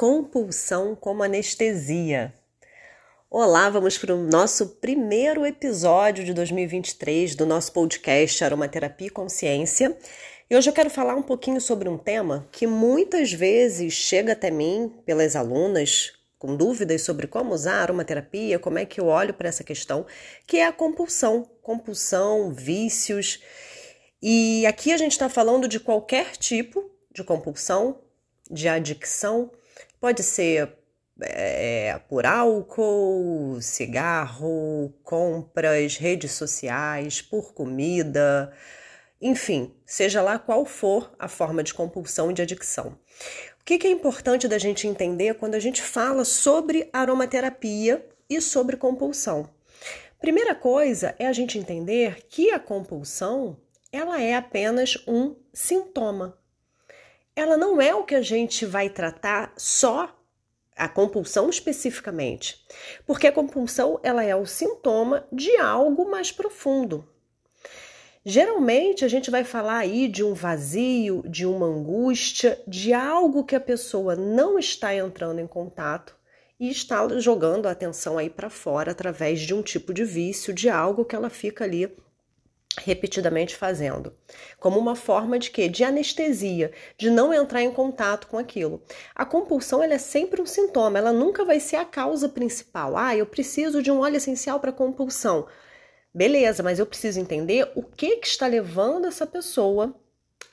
compulsão como anestesia. Olá, vamos para o nosso primeiro episódio de 2023 do nosso podcast Aromaterapia e Consciência. E hoje eu quero falar um pouquinho sobre um tema que muitas vezes chega até mim pelas alunas com dúvidas sobre como usar aromaterapia, como é que eu olho para essa questão, que é a compulsão, compulsão, vícios. E aqui a gente está falando de qualquer tipo de compulsão, de adicção, Pode ser é, por álcool, cigarro, compras, redes sociais, por comida, enfim, seja lá qual for a forma de compulsão e de adicção. O que é importante da gente entender quando a gente fala sobre aromaterapia e sobre compulsão? Primeira coisa é a gente entender que a compulsão ela é apenas um sintoma ela não é o que a gente vai tratar só a compulsão especificamente, porque a compulsão ela é o sintoma de algo mais profundo. Geralmente a gente vai falar aí de um vazio, de uma angústia, de algo que a pessoa não está entrando em contato e está jogando a atenção aí para fora através de um tipo de vício, de algo que ela fica ali repetidamente fazendo, como uma forma de quê? De anestesia, de não entrar em contato com aquilo. A compulsão ela é sempre um sintoma, ela nunca vai ser a causa principal. Ah, eu preciso de um óleo essencial para compulsão. Beleza, mas eu preciso entender o que que está levando essa pessoa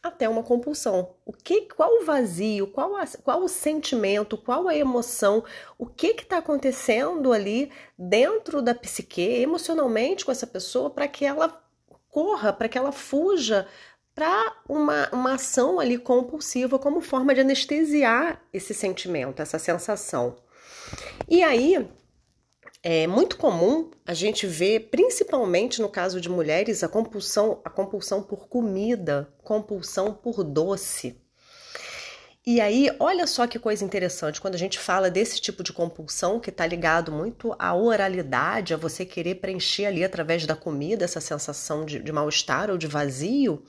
até uma compulsão. O que, qual o vazio, qual, a, qual o sentimento, qual a emoção, o que está acontecendo ali dentro da psique, emocionalmente com essa pessoa, para que ela corra, para que ela fuja para uma, uma ação ali compulsiva como forma de anestesiar esse sentimento, essa sensação. E aí é muito comum a gente ver, principalmente no caso de mulheres, a compulsão, a compulsão por comida, compulsão por doce. E aí, olha só que coisa interessante, quando a gente fala desse tipo de compulsão que está ligado muito à oralidade, a você querer preencher ali através da comida essa sensação de, de mal-estar ou de vazio,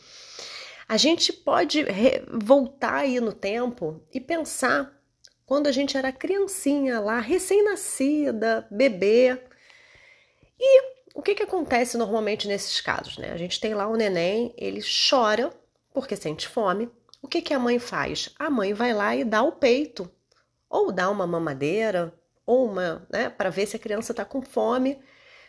a gente pode voltar aí no tempo e pensar quando a gente era criancinha lá, recém-nascida, bebê. E o que, que acontece normalmente nesses casos? Né? A gente tem lá o neném, ele chora porque sente fome o que, que a mãe faz? A mãe vai lá e dá o peito, ou dá uma mamadeira, ou uma, né, para ver se a criança está com fome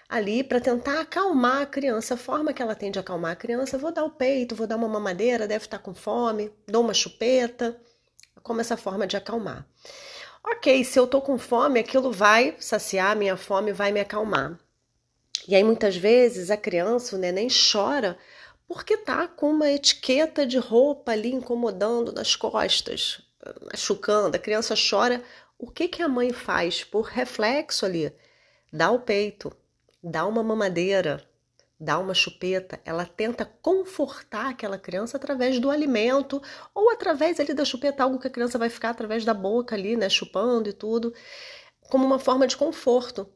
ali, para tentar acalmar a criança. A forma que ela tem de acalmar a criança, vou dar o peito, vou dar uma mamadeira, deve estar tá com fome, dou uma chupeta, como essa forma de acalmar. Ok, se eu tô com fome, aquilo vai saciar minha fome, vai me acalmar. E aí muitas vezes a criança, o neném chora porque tá com uma etiqueta de roupa ali incomodando nas costas, machucando, a criança chora. O que que a mãe faz por reflexo ali? Dá o peito, dá uma mamadeira, dá uma chupeta, ela tenta confortar aquela criança através do alimento ou através ali da chupeta, algo que a criança vai ficar através da boca ali, né, chupando e tudo, como uma forma de conforto.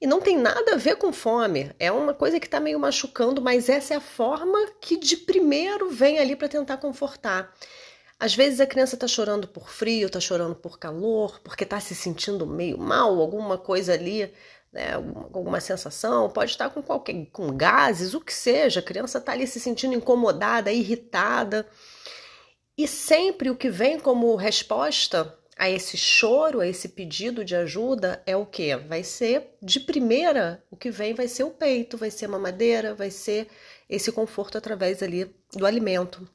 E não tem nada a ver com fome. É uma coisa que está meio machucando, mas essa é a forma que de primeiro vem ali para tentar confortar. Às vezes a criança está chorando por frio, está chorando por calor, porque está se sentindo meio mal, alguma coisa ali, né, alguma sensação, pode estar com qualquer com gases, o que seja. A criança está ali se sentindo incomodada, irritada. E sempre o que vem como resposta a esse choro, a esse pedido de ajuda é o que? Vai ser de primeira, o que vem vai ser o peito, vai ser a mamadeira, vai ser esse conforto através ali do alimento.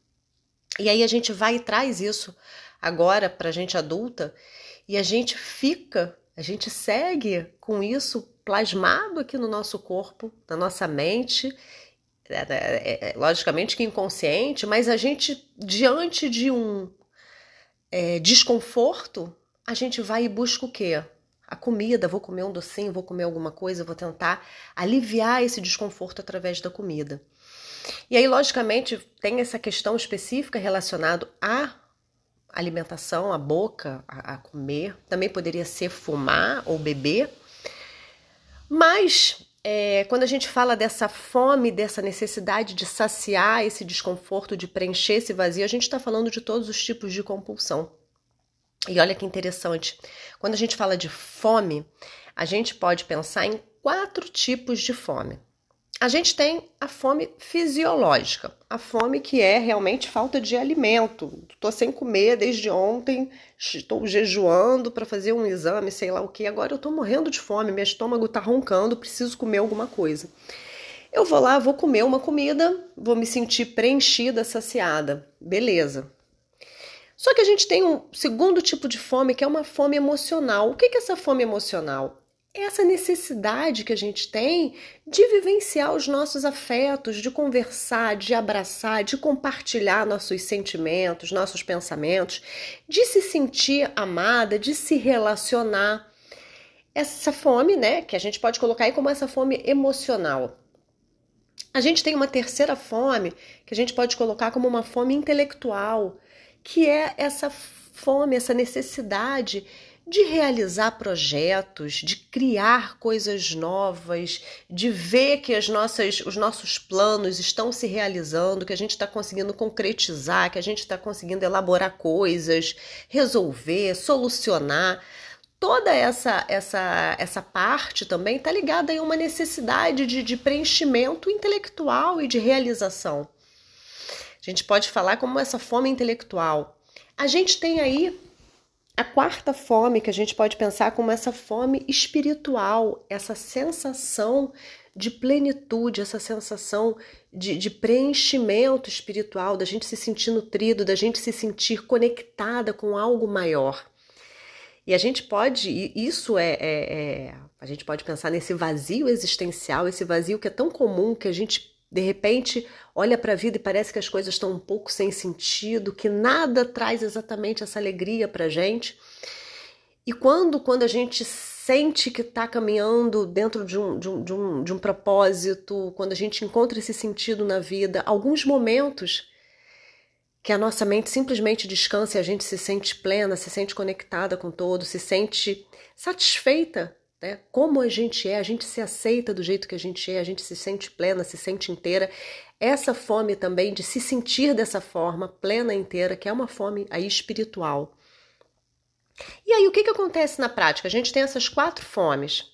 E aí a gente vai e traz isso agora para a gente adulta e a gente fica, a gente segue com isso plasmado aqui no nosso corpo, na nossa mente é, é, é, logicamente que inconsciente, mas a gente, diante de um é, desconforto, a gente vai e busca o quê? A comida, vou comer um docinho, vou comer alguma coisa, vou tentar aliviar esse desconforto através da comida. E aí, logicamente, tem essa questão específica relacionada à alimentação, à boca, a, a comer. Também poderia ser fumar ou beber. Mas é, quando a gente fala dessa fome, dessa necessidade de saciar esse desconforto, de preencher esse vazio, a gente está falando de todos os tipos de compulsão. E olha que interessante, quando a gente fala de fome, a gente pode pensar em quatro tipos de fome. A gente tem a fome fisiológica, a fome que é realmente falta de alimento. Estou sem comer desde ontem, estou jejuando para fazer um exame, sei lá o que. Agora eu estou morrendo de fome, meu estômago está roncando, preciso comer alguma coisa. Eu vou lá, vou comer uma comida, vou me sentir preenchida, saciada. Beleza. Só que a gente tem um segundo tipo de fome, que é uma fome emocional. O que é essa fome emocional? Essa necessidade que a gente tem de vivenciar os nossos afetos, de conversar, de abraçar, de compartilhar nossos sentimentos, nossos pensamentos, de se sentir amada, de se relacionar. Essa fome, né, que a gente pode colocar aí como essa fome emocional. A gente tem uma terceira fome que a gente pode colocar como uma fome intelectual, que é essa fome, essa necessidade de realizar projetos, de criar coisas novas, de ver que as nossas, os nossos planos estão se realizando, que a gente está conseguindo concretizar, que a gente está conseguindo elaborar coisas, resolver, solucionar. Toda essa essa essa parte também está ligada a uma necessidade de, de preenchimento intelectual e de realização. A gente pode falar como essa fome intelectual. A gente tem aí a quarta fome que a gente pode pensar como essa fome espiritual, essa sensação de plenitude, essa sensação de, de, preenchimento espiritual, da gente se sentir nutrido, da gente se sentir conectada com algo maior. E a gente pode, isso é, é, é a gente pode pensar nesse vazio existencial, esse vazio que é tão comum que a gente de repente, olha para a vida e parece que as coisas estão um pouco sem sentido, que nada traz exatamente essa alegria para gente. E quando, quando a gente sente que está caminhando dentro de um, de, um, de, um, de um propósito, quando a gente encontra esse sentido na vida, alguns momentos que a nossa mente simplesmente descansa e a gente se sente plena, se sente conectada com todo, se sente satisfeita né? Como a gente é, a gente se aceita do jeito que a gente é, a gente se sente plena, se sente inteira. Essa fome também de se sentir dessa forma, plena inteira, que é uma fome aí espiritual. E aí, o que, que acontece na prática? A gente tem essas quatro fomes.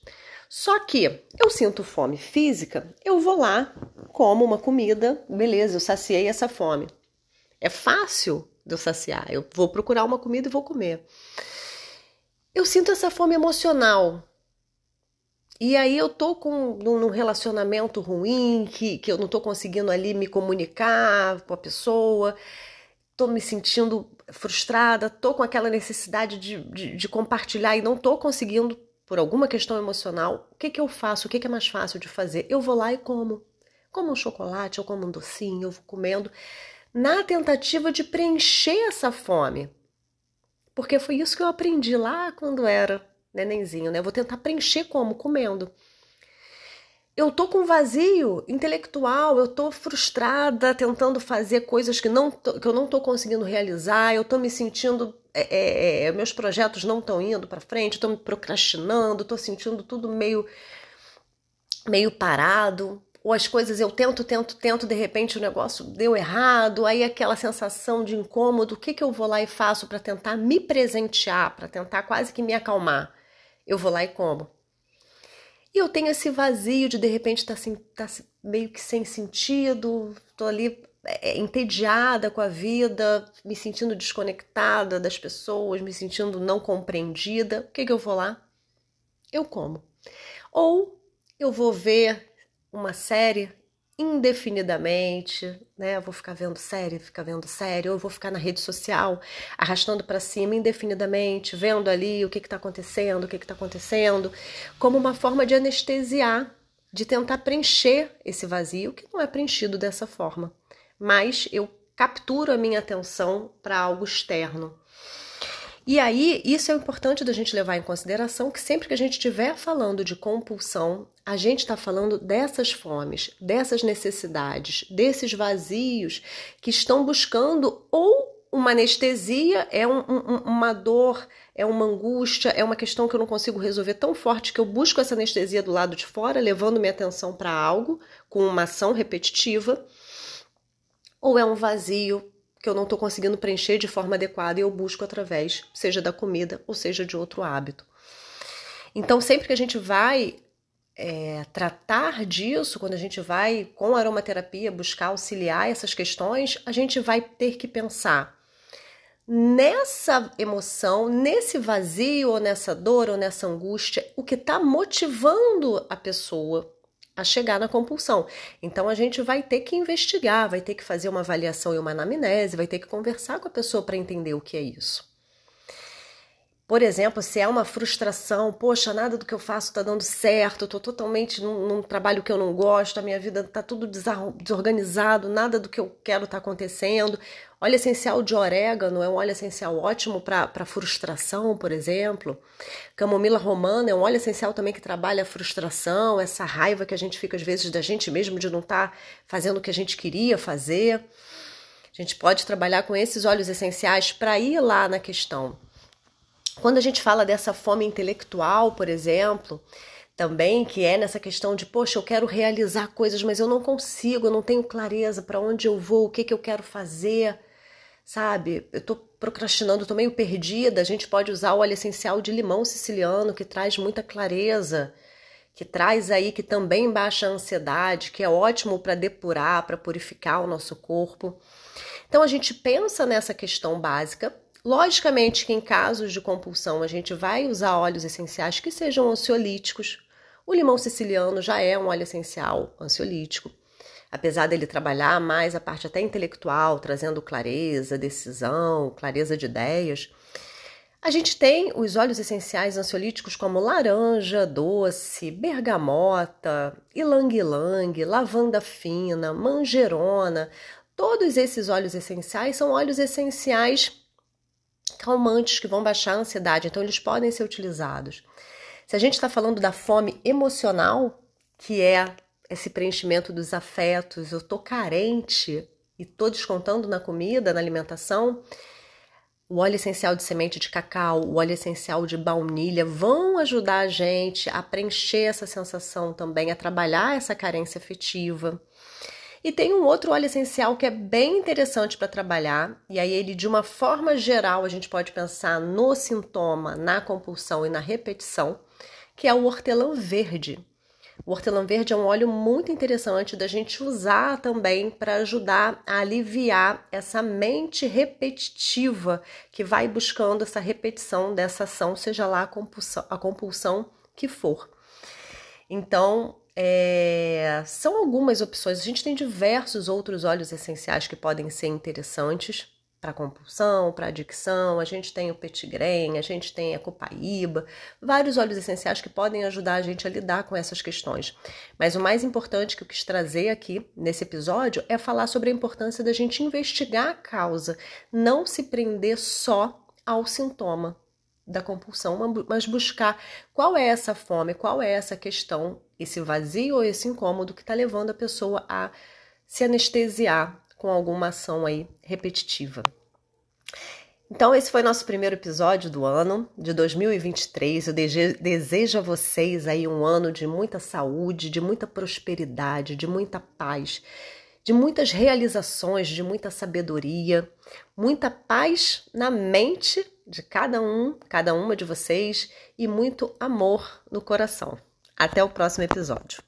Só que eu sinto fome física, eu vou lá, como uma comida, beleza, eu saciei essa fome. É fácil de eu saciar, eu vou procurar uma comida e vou comer. Eu sinto essa fome emocional, e aí eu tô com num relacionamento ruim, que, que eu não tô conseguindo ali me comunicar com a pessoa, tô me sentindo frustrada, tô com aquela necessidade de, de, de compartilhar e não tô conseguindo por alguma questão emocional. O que que eu faço? O que que é mais fácil de fazer? Eu vou lá e como. Como um chocolate, eu como um docinho, eu vou comendo, na tentativa de preencher essa fome. Porque foi isso que eu aprendi lá quando era nenenzinho, né? Eu vou tentar preencher como? Comendo. Eu tô com vazio intelectual, eu tô frustrada tentando fazer coisas que, não tô, que eu não tô conseguindo realizar, eu tô me sentindo. É, é, é meus projetos não estão indo para frente, estou me procrastinando, tô sentindo tudo meio, meio parado ou as coisas eu tento, tento, tento, de repente o negócio deu errado, aí aquela sensação de incômodo, o que, que eu vou lá e faço para tentar me presentear, para tentar quase que me acalmar? Eu vou lá e como. E eu tenho esse vazio de de repente estar tá assim, tá meio que sem sentido, tô ali é, entediada com a vida, me sentindo desconectada das pessoas, me sentindo não compreendida. O que, que eu vou lá? Eu como. Ou eu vou ver uma série indefinidamente, né? Eu vou ficar vendo série, ficar vendo série, ou eu vou ficar na rede social arrastando para cima indefinidamente, vendo ali o que está acontecendo, o que está acontecendo, como uma forma de anestesiar, de tentar preencher esse vazio que não é preenchido dessa forma. Mas eu capturo a minha atenção para algo externo. E aí, isso é importante da gente levar em consideração que sempre que a gente estiver falando de compulsão, a gente está falando dessas fomes, dessas necessidades, desses vazios que estão buscando ou uma anestesia, é um, um, uma dor, é uma angústia, é uma questão que eu não consigo resolver tão forte que eu busco essa anestesia do lado de fora, levando minha atenção para algo com uma ação repetitiva, ou é um vazio que eu não estou conseguindo preencher de forma adequada e eu busco através, seja da comida ou seja de outro hábito. Então, sempre que a gente vai é, tratar disso, quando a gente vai com aromaterapia buscar auxiliar essas questões, a gente vai ter que pensar nessa emoção, nesse vazio, ou nessa dor, ou nessa angústia, o que está motivando a pessoa a chegar na compulsão. Então a gente vai ter que investigar, vai ter que fazer uma avaliação e uma anamnese, vai ter que conversar com a pessoa para entender o que é isso. Por exemplo, se é uma frustração, poxa, nada do que eu faço está dando certo, estou totalmente num, num, trabalho que eu não gosto, a minha vida está tudo desorganizado, nada do que eu quero está acontecendo. Óleo essencial de orégano é um óleo essencial ótimo para frustração, por exemplo. Camomila romana é um óleo essencial também que trabalha a frustração, essa raiva que a gente fica às vezes da gente mesmo de não estar tá fazendo o que a gente queria fazer. A gente pode trabalhar com esses óleos essenciais para ir lá na questão quando a gente fala dessa fome intelectual, por exemplo, também que é nessa questão de, poxa, eu quero realizar coisas, mas eu não consigo, eu não tenho clareza para onde eu vou, o que, que eu quero fazer, sabe? Eu tô procrastinando, tô meio perdida. A gente pode usar o óleo essencial de limão siciliano, que traz muita clareza, que traz aí que também baixa a ansiedade, que é ótimo para depurar, para purificar o nosso corpo. Então a gente pensa nessa questão básica Logicamente que em casos de compulsão a gente vai usar óleos essenciais que sejam ansiolíticos. O limão siciliano já é um óleo essencial ansiolítico. Apesar dele trabalhar mais a parte até intelectual, trazendo clareza, decisão, clareza de ideias, a gente tem os óleos essenciais ansiolíticos como laranja doce, bergamota, ilang-ilang, lavanda fina, manjerona. Todos esses óleos essenciais são óleos essenciais calmantes que vão baixar a ansiedade, então eles podem ser utilizados. Se a gente está falando da fome emocional, que é esse preenchimento dos afetos, eu tô carente e tô descontando na comida, na alimentação, o óleo essencial de semente de cacau, o óleo essencial de baunilha vão ajudar a gente a preencher essa sensação também, a trabalhar essa carência afetiva. E tem um outro óleo essencial que é bem interessante para trabalhar, e aí ele de uma forma geral a gente pode pensar no sintoma, na compulsão e na repetição, que é o hortelã verde. O hortelã verde é um óleo muito interessante da gente usar também para ajudar a aliviar essa mente repetitiva que vai buscando essa repetição dessa ação, seja lá a compulsão, a compulsão que for. Então, é, são algumas opções. A gente tem diversos outros óleos essenciais que podem ser interessantes para compulsão, para adicção. A gente tem o petigrém, a gente tem a copaíba, vários óleos essenciais que podem ajudar a gente a lidar com essas questões. Mas o mais importante que eu quis trazer aqui nesse episódio é falar sobre a importância da gente investigar a causa, não se prender só ao sintoma da compulsão, mas buscar qual é essa fome, qual é essa questão, esse vazio ou esse incômodo que está levando a pessoa a se anestesiar com alguma ação aí repetitiva. Então, esse foi nosso primeiro episódio do ano de 2023. Eu desejo a vocês aí um ano de muita saúde, de muita prosperidade, de muita paz, de muitas realizações, de muita sabedoria, muita paz na mente de cada um, cada uma de vocês e muito amor no coração. Até o próximo episódio.